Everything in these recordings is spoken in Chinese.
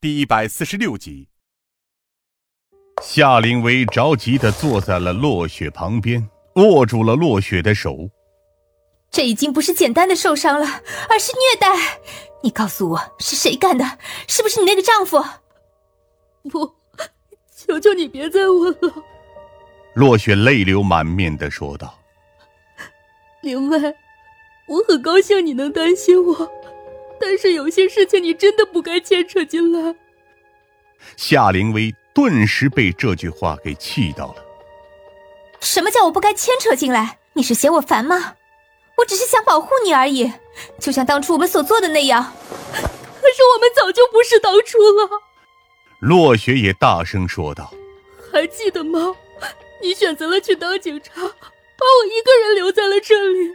第一百四十六集。夏灵薇着急的坐在了落雪旁边，握住了落雪的手。这已经不是简单的受伤了，而是虐待。你告诉我是谁干的？是不是你那个丈夫？不，求求你别再问了。落雪泪流满面的说道：“灵薇，我很高兴你能担心我。”但是有些事情你真的不该牵扯进来。夏灵薇顿时被这句话给气到了。什么叫我不该牵扯进来？你是嫌我烦吗？我只是想保护你而已，就像当初我们所做的那样。可是我们早就不是当初了。落雪也大声说道：“还记得吗？你选择了去当警察，把我一个人留在了这里。”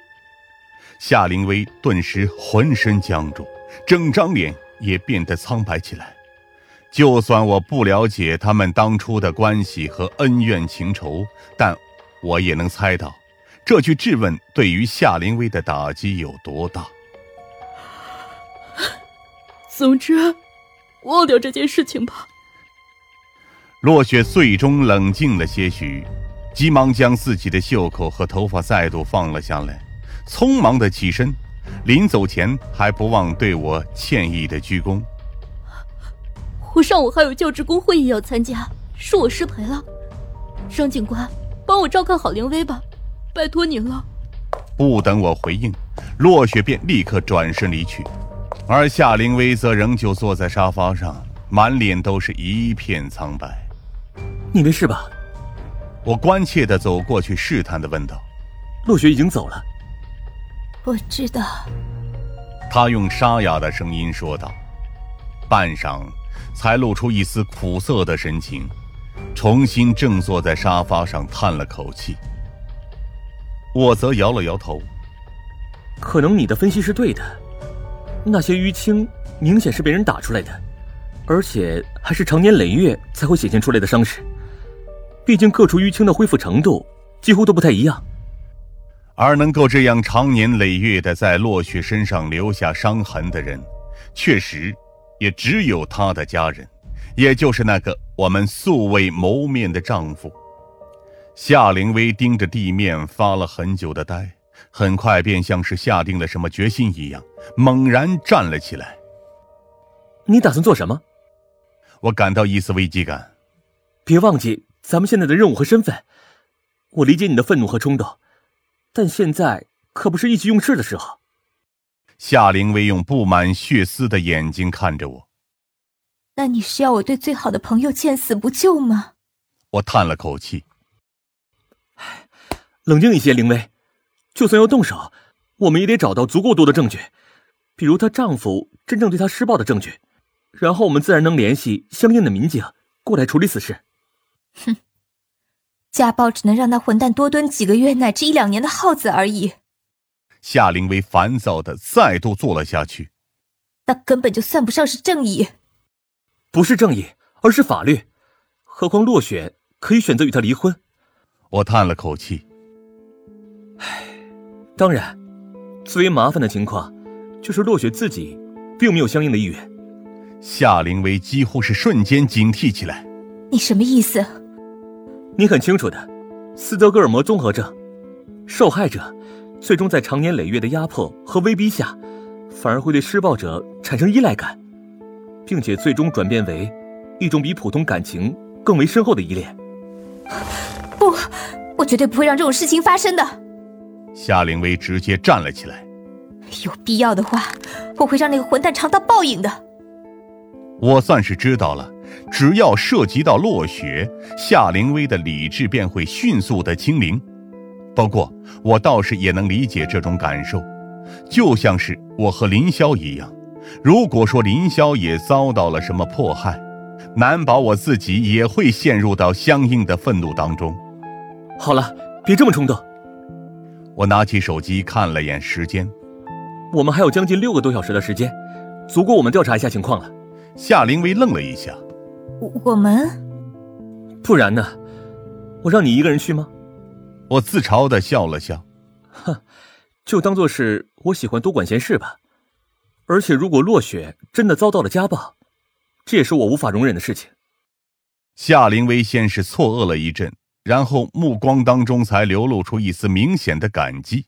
夏灵薇顿时浑身僵住，整张脸也变得苍白起来。就算我不了解他们当初的关系和恩怨情仇，但我也能猜到，这句质问对于夏林薇的打击有多大。总之，忘掉这件事情吧。落雪最终冷静了些许，急忙将自己的袖口和头发再度放了下来。匆忙的起身，临走前还不忘对我歉意的鞠躬。我上午还有教职工会议要参加，恕我失陪了。张警官，帮我照看好凌薇吧，拜托您了。不等我回应，落雪便立刻转身离去，而夏凌薇则仍旧坐在沙发上，满脸都是一片苍白。你没事吧？我关切的走过去，试探的问道。落雪已经走了。我知道，他用沙哑的声音说道，半晌，才露出一丝苦涩的神情，重新正坐在沙发上，叹了口气。我则摇了摇头，可能你的分析是对的，那些淤青明显是被人打出来的，而且还是长年累月才会显现出来的伤势，毕竟各处淤青的恢复程度几乎都不太一样。而能够这样长年累月的在落雪身上留下伤痕的人，确实也只有她的家人，也就是那个我们素未谋面的丈夫。夏灵薇盯着地面发了很久的呆，很快便像是下定了什么决心一样，猛然站了起来。你打算做什么？我感到一丝危机感。别忘记咱们现在的任务和身份。我理解你的愤怒和冲动。但现在可不是意气用事的时候。夏灵薇用布满血丝的眼睛看着我。那你是要我对最好的朋友见死不救吗？我叹了口气。冷静一些，灵薇。就算要动手，我们也得找到足够多的证据，比如她丈夫真正对她施暴的证据，然后我们自然能联系相应的民警过来处理此事。哼。家暴只能让那混蛋多蹲几个月乃至一两年的耗子而已。夏灵薇烦躁的再度坐了下去。那根本就算不上是正义。不是正义，而是法律。何况落雪可以选择与他离婚。我叹了口气。唉，当然，最为麻烦的情况，就是落雪自己并没有相应的意愿。夏灵薇几乎是瞬间警惕起来。你什么意思？你很清楚的，斯德哥尔摩综合症，受害者最终在长年累月的压迫和威逼下，反而会对施暴者产生依赖感，并且最终转变为一种比普通感情更为深厚的依恋。不，我绝对不会让这种事情发生的。夏灵薇直接站了起来。有必要的话，我会让那个混蛋尝到报应的。我算是知道了。只要涉及到落雪，夏灵薇的理智便会迅速的清零。不过，我倒是也能理解这种感受，就像是我和林霄一样。如果说林霄也遭到了什么迫害，难保我自己也会陷入到相应的愤怒当中。好了，别这么冲动。我拿起手机看了眼时间，我们还有将近六个多小时的时间，足够我们调查一下情况了。夏灵薇愣了一下。我们，不然呢？我让你一个人去吗？我自嘲的笑了笑，哼，就当做是我喜欢多管闲事吧。而且，如果落雪真的遭到了家暴，这也是我无法容忍的事情。夏灵薇先是错愕了一阵，然后目光当中才流露出一丝明显的感激。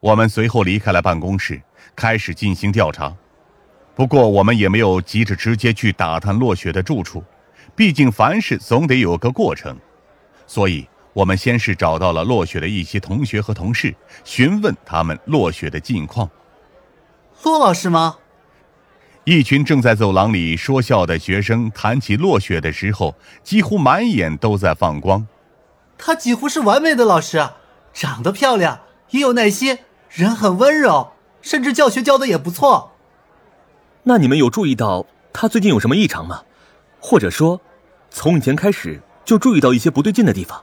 我们随后离开了办公室，开始进行调查。不过，我们也没有急着直接去打探落雪的住处，毕竟凡事总得有个过程。所以，我们先是找到了落雪的一些同学和同事，询问他们落雪的近况。骆老师吗？一群正在走廊里说笑的学生谈起落雪的时候，几乎满眼都在放光。她几乎是完美的老师，长得漂亮，也有耐心，人很温柔，甚至教学教的也不错。那你们有注意到他最近有什么异常吗？或者说，从以前开始就注意到一些不对劲的地方？